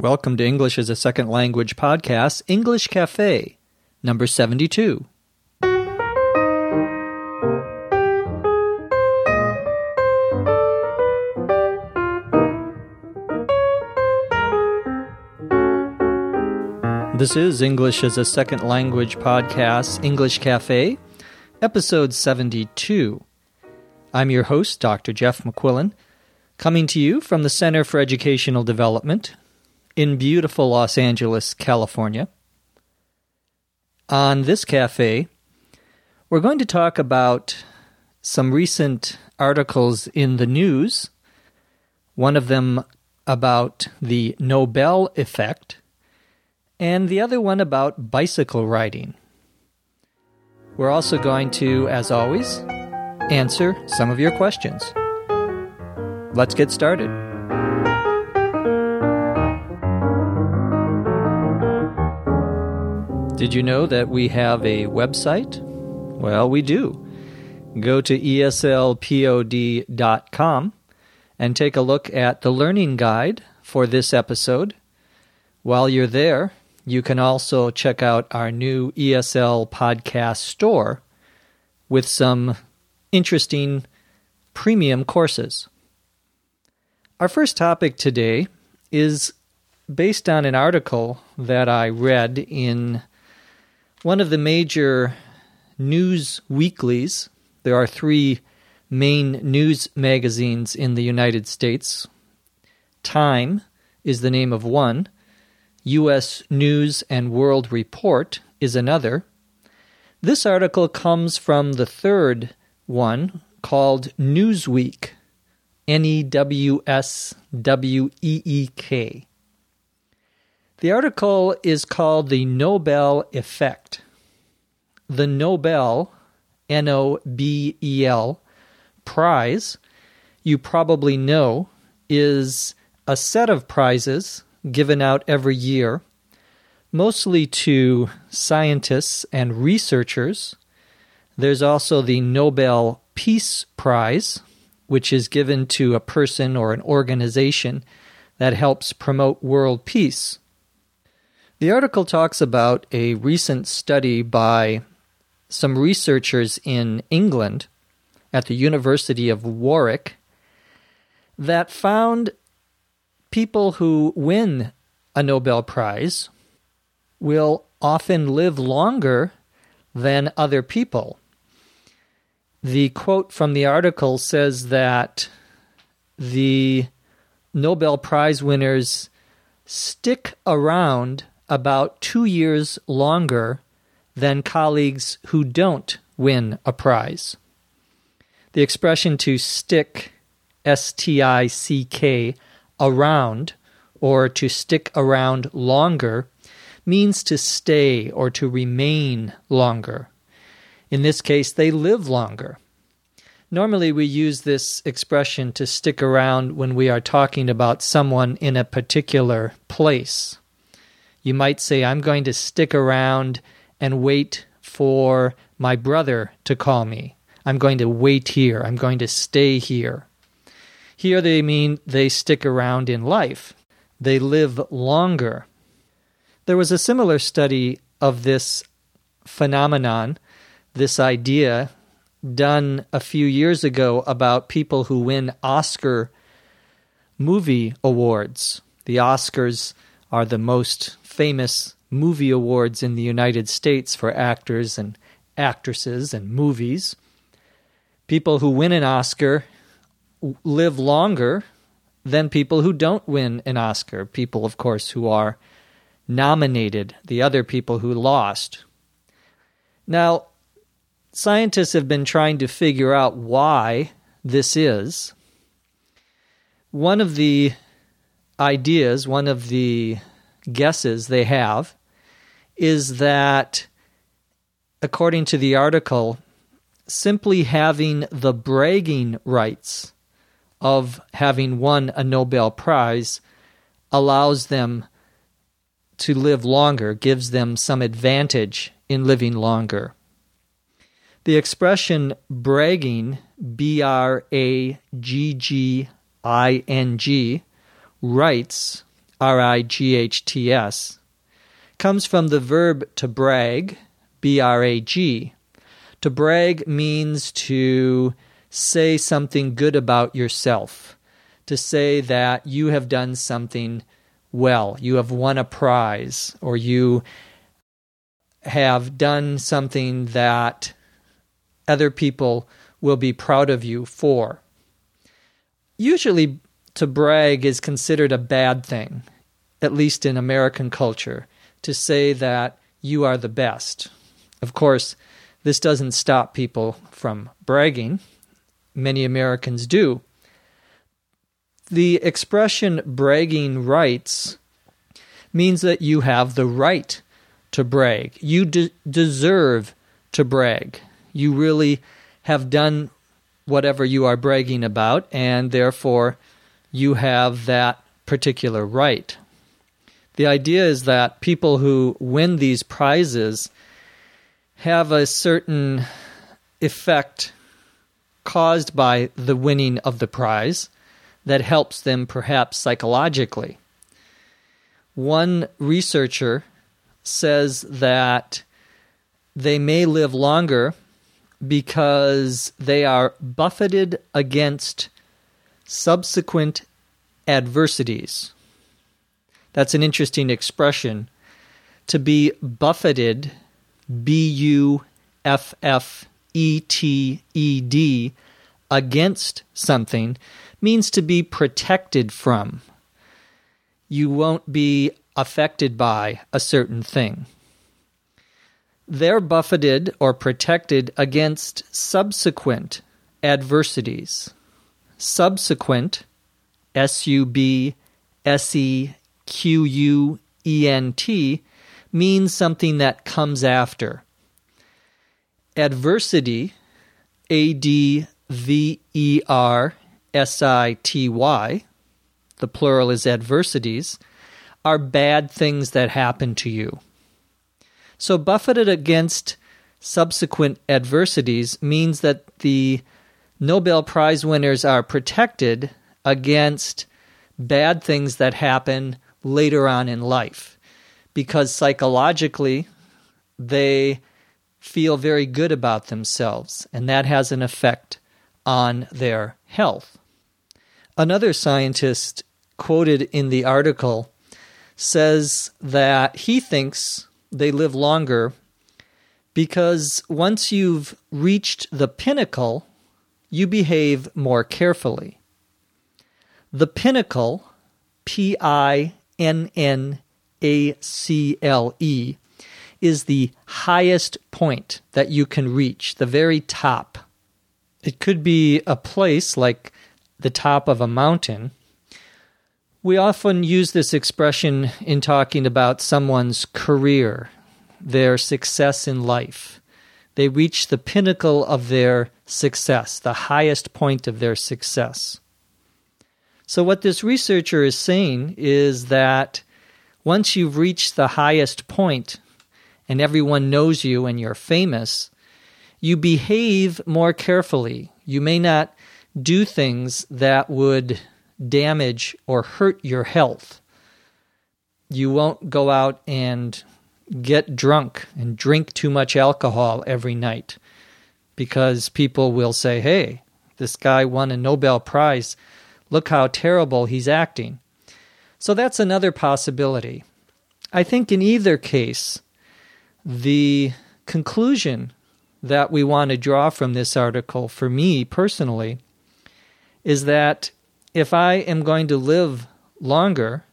Welcome to English as a Second Language podcast, English Cafe, number 72. This is English as a Second Language podcast, English Cafe, episode 72. I'm your host, Dr. Jeff McQuillan, coming to you from the Center for Educational Development in beautiful Los Angeles, California. On this cafe, we're going to talk about some recent articles in the news, one of them about the Nobel effect, and the other one about bicycle riding. We're also going to, as always, answer some of your questions. Let's get started. Did you know that we have a website? Well, we do. Go to eslpod.com and take a look at the learning guide for this episode. While you're there, you can also check out our new ESL podcast store with some interesting premium courses. Our first topic today is based on an article that I read in one of the major news weeklies. There are three main news magazines in the United States. Time is the name of one, U.S. News and World Report is another. This article comes from the third one called Newsweek, N E W S W E E K. The article is called The Nobel Effect. The Nobel, N O B E L, prize, you probably know, is a set of prizes given out every year, mostly to scientists and researchers. There's also the Nobel Peace Prize, which is given to a person or an organization that helps promote world peace. The article talks about a recent study by some researchers in England at the University of Warwick that found people who win a Nobel Prize will often live longer than other people. The quote from the article says that the Nobel Prize winners stick around about two years longer than colleagues who don't win a prize. The expression to stick, S T I C K, around, or to stick around longer, means to stay or to remain longer. In this case, they live longer. Normally, we use this expression to stick around when we are talking about someone in a particular place. You might say, I'm going to stick around and wait for my brother to call me. I'm going to wait here. I'm going to stay here. Here they mean they stick around in life, they live longer. There was a similar study of this phenomenon, this idea, done a few years ago about people who win Oscar movie awards. The Oscars are the most famous movie awards in the United States for actors and actresses and movies. People who win an Oscar live longer than people who don't win an Oscar. People, of course, who are nominated, the other people who lost. Now, scientists have been trying to figure out why this is. One of the ideas, one of the guesses they have is that, according to the article, simply having the bragging rights of having won a Nobel Prize allows them to live longer, gives them some advantage in living longer. The expression bragging, B R A G G I N G, rights R I G H T S, comes from the verb to brag, B R A G. To brag means to say something good about yourself, to say that you have done something well, you have won a prize, or you have done something that other people will be proud of you for. Usually, to brag is considered a bad thing, at least in American culture, to say that you are the best. Of course, this doesn't stop people from bragging. Many Americans do. The expression bragging rights means that you have the right to brag. You de- deserve to brag. You really have done whatever you are bragging about, and therefore you have that particular right. The idea is that people who win these prizes have a certain effect caused by the winning of the prize that helps them perhaps psychologically. One researcher says that they may live longer because they are buffeted against subsequent adversities. That's an interesting expression. To be buffeted B U F F E T E D against something means to be protected from. You won't be affected by a certain thing. They're buffeted or protected against subsequent adversities. Subsequent, S U B S E Q U E N T, means something that comes after. Adversity, A D V E R S I T Y, the plural is adversities, are bad things that happen to you. So, buffeted against subsequent adversities means that the Nobel Prize winners are protected against bad things that happen later on in life because psychologically they feel very good about themselves, and that has an effect on their health. Another scientist quoted in the article says that he thinks they live longer because once you've reached the pinnacle, you behave more carefully. The pinnacle, P I N N A C L E, is the highest point that you can reach, the very top. It could be a place like the top of a mountain. We often use this expression in talking about someone's career, their success in life. They reach the pinnacle of their success, the highest point of their success. So, what this researcher is saying is that once you've reached the highest point and everyone knows you and you're famous, you behave more carefully. You may not do things that would damage or hurt your health. You won't go out and get drunk and drink too much alcohol every night because people will say, hey, this guy won a Nobel Prize. Look how terrible he's acting. So that's another possibility. I think in either case, the conclusion that we want to draw from this article, for me personally, is that if I am going to live longer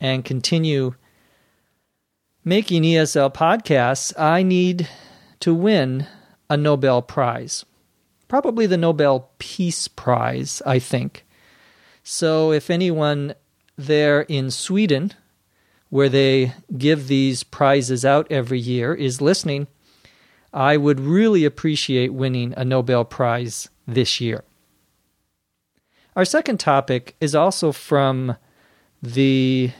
and continue making ESL podcasts, I need to win a Nobel Prize. Probably the Nobel Peace Prize, I think. So if anyone there in Sweden, where they give these prizes out every year, is listening, I would really appreciate winning a Nobel Prize this year. Our second topic is also from the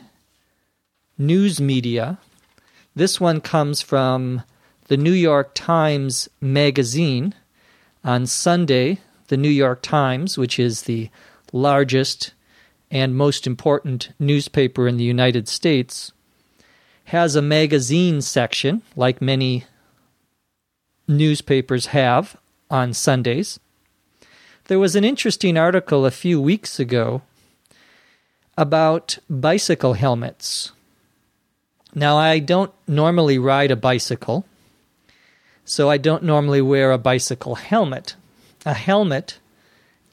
news media. This one comes from the New York Times Magazine. On Sunday, the New York Times, which is the largest and most important newspaper in the United States, has a magazine section, like many newspapers have on Sundays. There was an interesting article a few weeks ago about bicycle helmets. Now, I don't normally ride a bicycle, so I don't normally wear a bicycle helmet. A helmet,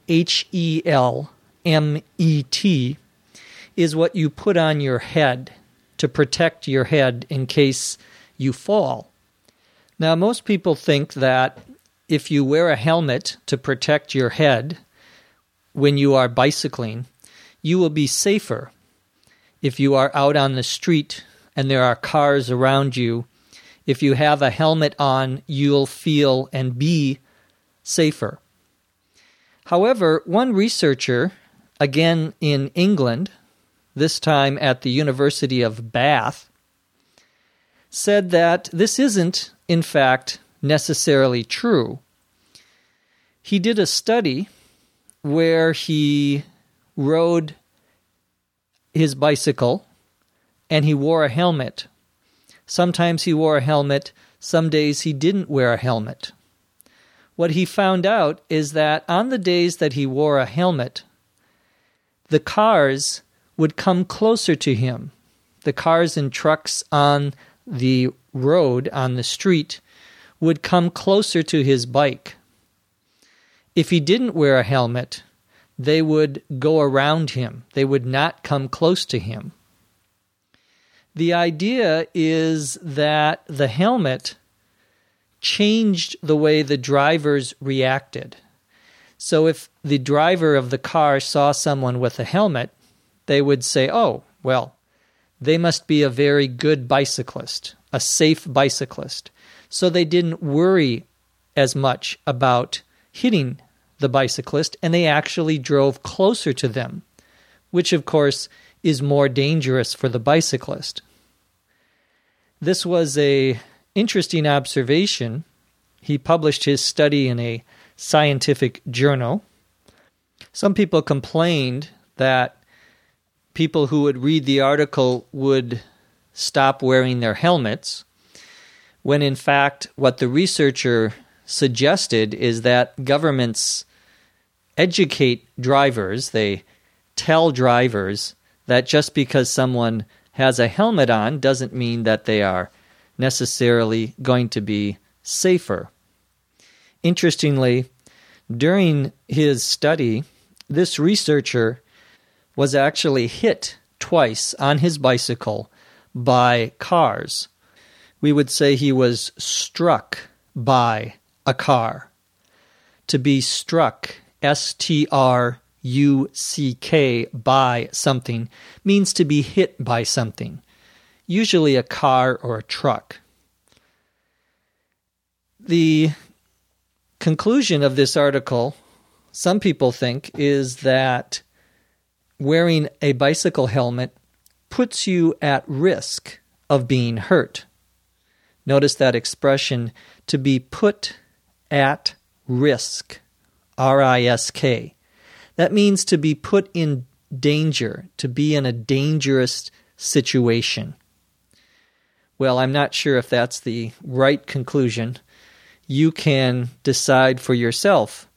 H E L M E T, is what you put on your head to protect your head in case you fall. Now, most people think that if you wear a helmet to protect your head when you are bicycling, you will be safer. If you are out on the street and there are cars around you, if you have a helmet on, you'll feel and be safer. However, one researcher, again in England, this time at the University of Bath, said that this isn't, in fact, necessarily true. He did a study where he rode his bicycle and he wore a helmet. Sometimes he wore a helmet, some days he didn't wear a helmet. What he found out is that on the days that he wore a helmet, the cars would come closer to him. The cars and trucks on the road, on the street, would come closer to his bike. If he didn't wear a helmet, they would go around him, they would not come close to him. The idea is that the helmet changed the way the drivers reacted. So if the driver of the car saw someone with a helmet, they would say, oh, well, they must be a very good bicyclist, a safe bicyclist. So they didn't worry as much about hitting the bicyclist, and they actually drove closer to them, which of course is more dangerous for the bicyclist. This was a interesting observation. He published his study in a scientific journal. Some people complained that people who would read the article would stop wearing their helmets, when in fact, what the researcher suggested is that governments educate drivers, they tell drivers that just because someone has a helmet on doesn't mean that they are necessarily going to be safer. Interestingly, during his study, this researcher was actually hit twice on his bicycle by cars. We would say he was struck by a car. To be struck, S T R U C K, by something, means to be hit by something, usually a car or a truck. The conclusion of this article, some people think, is that wearing a bicycle helmet puts you at risk of being hurt. Notice that expression to be put at risk. R I S K. That means to be put in danger, to be in a dangerous situation. Well, I'm not sure if that's the right conclusion. You can decide for yourself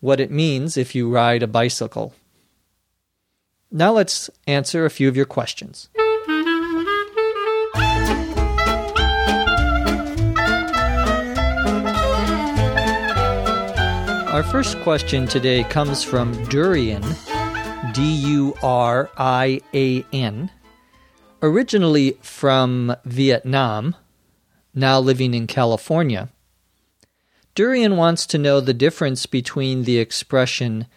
what it means if you ride a bicycle. Now let's answer a few of your questions. Our first question today comes from Durian, D U R I A N, originally from Vietnam, now living in California. Durian wants to know the difference between the expression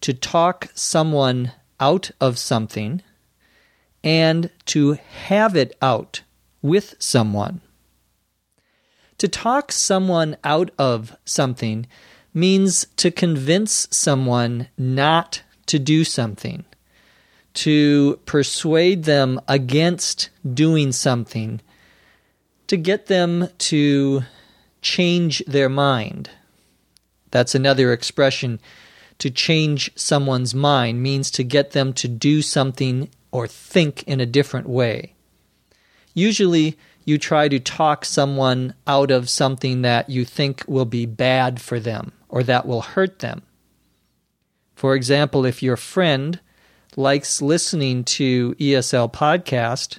to talk someone out of something and to have it out with someone. To talk someone out of something means to convince someone not to do something, to persuade them against doing something, to get them to change their mind. That's another expression to change someone's mind, means to get them to do something or think in a different way. Usually, you try to talk someone out of something that you think will be bad for them or that will hurt them. For example, if your friend likes listening to ESL podcast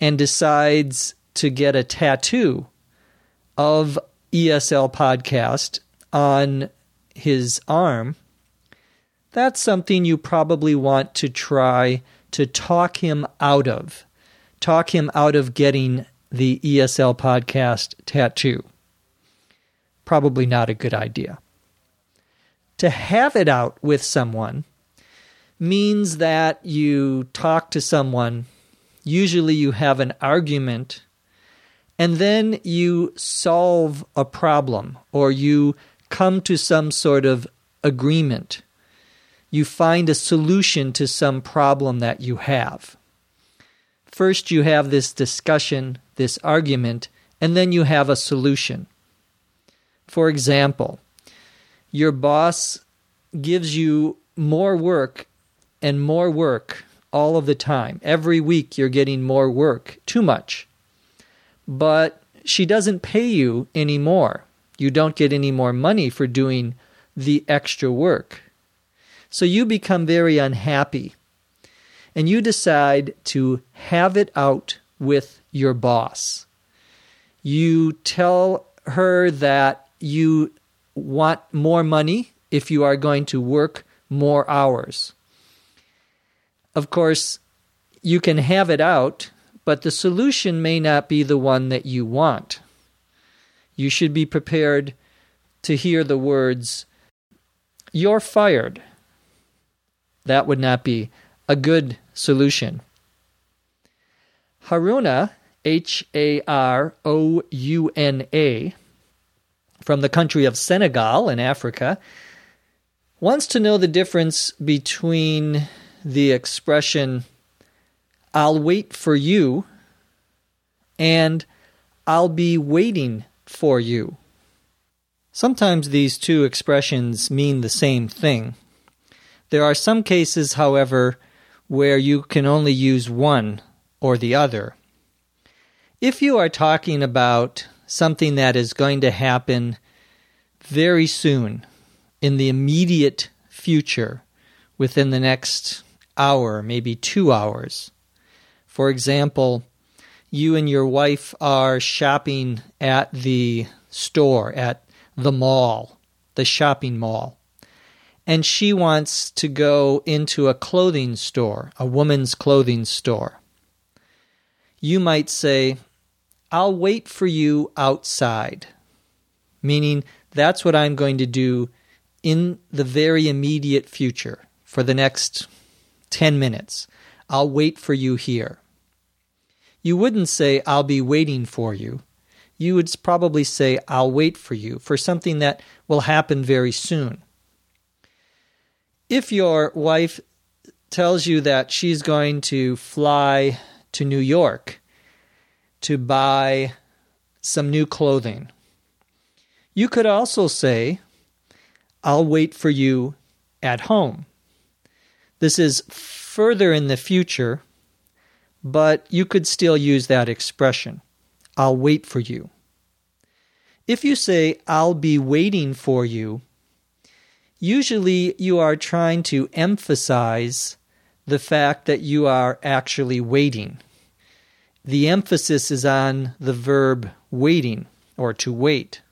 and decides to get a tattoo of ESL podcast on his arm, that's something you probably want to try to talk him out of. Talk him out of getting the ESL podcast tattoo. Probably not a good idea. To have it out with someone means that you talk to someone, usually you have an argument, and then you solve a problem or you come to some sort of agreement. You find a solution to some problem that you have. First, you have this discussion, this argument, and then you have a solution. For example, your boss gives you more work and more work all of the time. Every week you're getting more work, too much. But she doesn't pay you anymore. You don't get any more money for doing the extra work. So you become very unhappy. And you decide to have it out with your boss. You tell her that you want more money if you are going to work more hours. Of course, you can have it out, but the solution may not be the one that you want. You should be prepared to hear the words, You're fired. That would not be a good solution. Harouna, H A R O U N A, from the country of Senegal in Africa, wants to know the difference between the expression, I'll wait for you, and I'll be waiting for you. Sometimes these two expressions mean the same thing. There are some cases, however, where you can only use one or the other. If you are talking about something that is going to happen very soon, in the immediate future, within the next hour, maybe two hours. For example, you and your wife are shopping at the store, at the mall, the shopping mall, and she wants to go into a clothing store, a woman's clothing store. You might say, I'll wait for you outside, meaning that's what I'm going to do in the very immediate future for the next 10 minutes. I'll wait for you here. You wouldn't say, I'll be waiting for you. You would probably say, I'll wait for you for something that will happen very soon. If your wife tells you that she's going to fly to New York to buy some new clothing, you could also say, I'll wait for you at home. This is further in the future, but you could still use that expression. I'll wait for you. If you say, I'll be waiting for you, usually you are trying to emphasize the fact that you are actually waiting. The emphasis is on the verb waiting or to wait.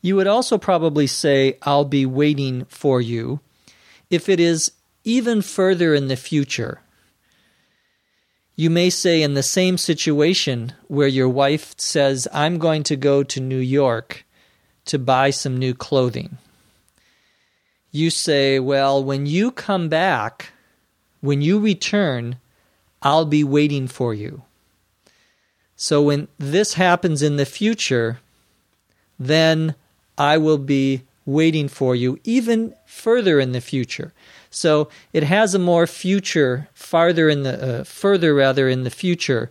You would also probably say, I'll be waiting for you, if it is even further in the future. You may say, in the same situation where your wife says, I'm going to go to New York to buy some new clothing. You say, Well, when you come back, when you return, I'll be waiting for you. So when this happens in the future, then I will be waiting for you even further in the future. So it has a more future, farther in the, uh, further rather in the future.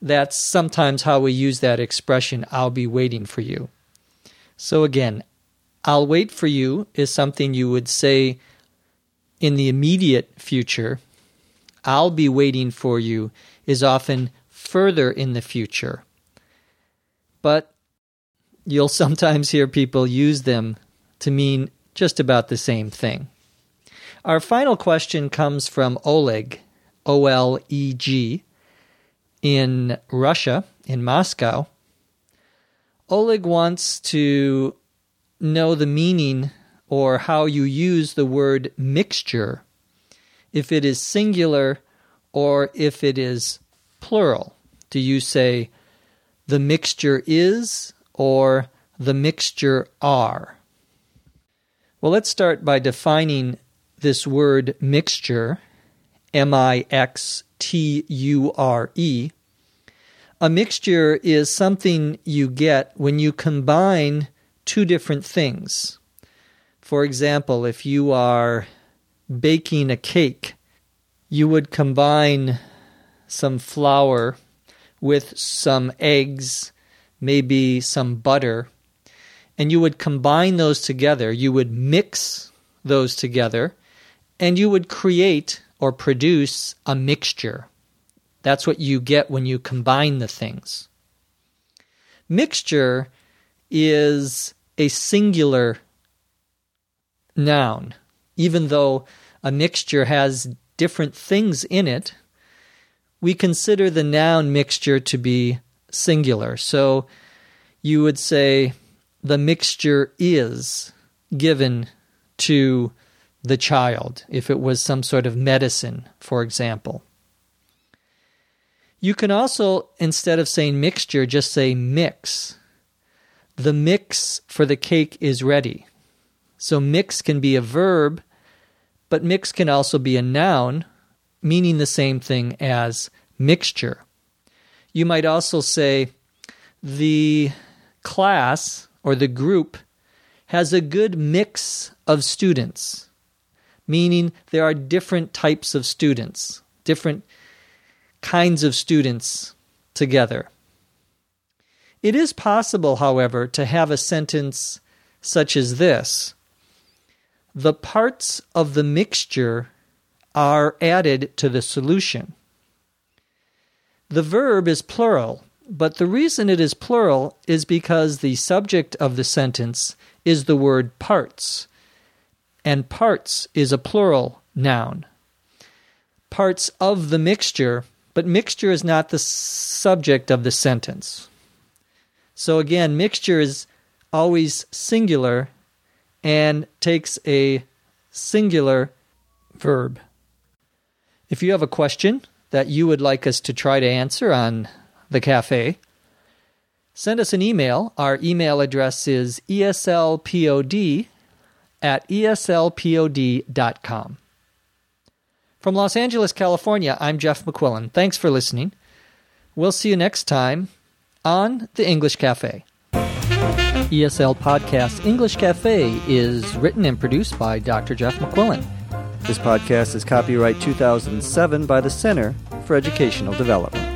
That's sometimes how we use that expression, I'll be waiting for you. So again, I'll wait for you is something you would say in the immediate future. I'll be waiting for you is often further in the future. But you'll sometimes hear people use them to mean just about the same thing. Our final question comes from Oleg, O L E G, in Russia, in Moscow. Oleg wants to know the meaning or how you use the word mixture, if it is singular or if it is plural. Do you say the mixture is or the mixture are? Well, let's start by defining this word mixture, M I X T U R E. A mixture is something you get when you combine two different things. For example, if you are baking a cake, you would combine some flour with some eggs, maybe some butter, and you would combine those together. You would mix those together, and you would create or produce a mixture. That's what you get when you combine the things. Mixture is a singular noun, even though a mixture has different things in it. We consider the noun mixture to be singular. So you would say the mixture is given to the child if it was some sort of medicine, for example. You can also, instead of saying mixture, just say mix. The mix for the cake is ready. So mix can be a verb, but mix can also be a noun, meaning the same thing as mixture. You might also say the class or the group has a good mix of students, meaning there are different types of students, different kinds of students together. It is possible, however, to have a sentence such as this The parts of the mixture are added to the solution. The verb is plural, but the reason it is plural is because the subject of the sentence is the word parts, and parts is a plural noun. Parts of the mixture but mixture is not the subject of the sentence. So again, mixture is always singular and takes a singular verb. If you have a question that you would like us to try to answer on the cafe, send us an email. Our email address is eslpod at eslpod.com. From Los Angeles, California, I'm Jeff McQuillan. Thanks for listening. We'll see you next time on The English Cafe. ESL Podcast English Cafe is written and produced by Dr. Jeff McQuillan. This podcast is copyright 2007 by the Center for Educational Development.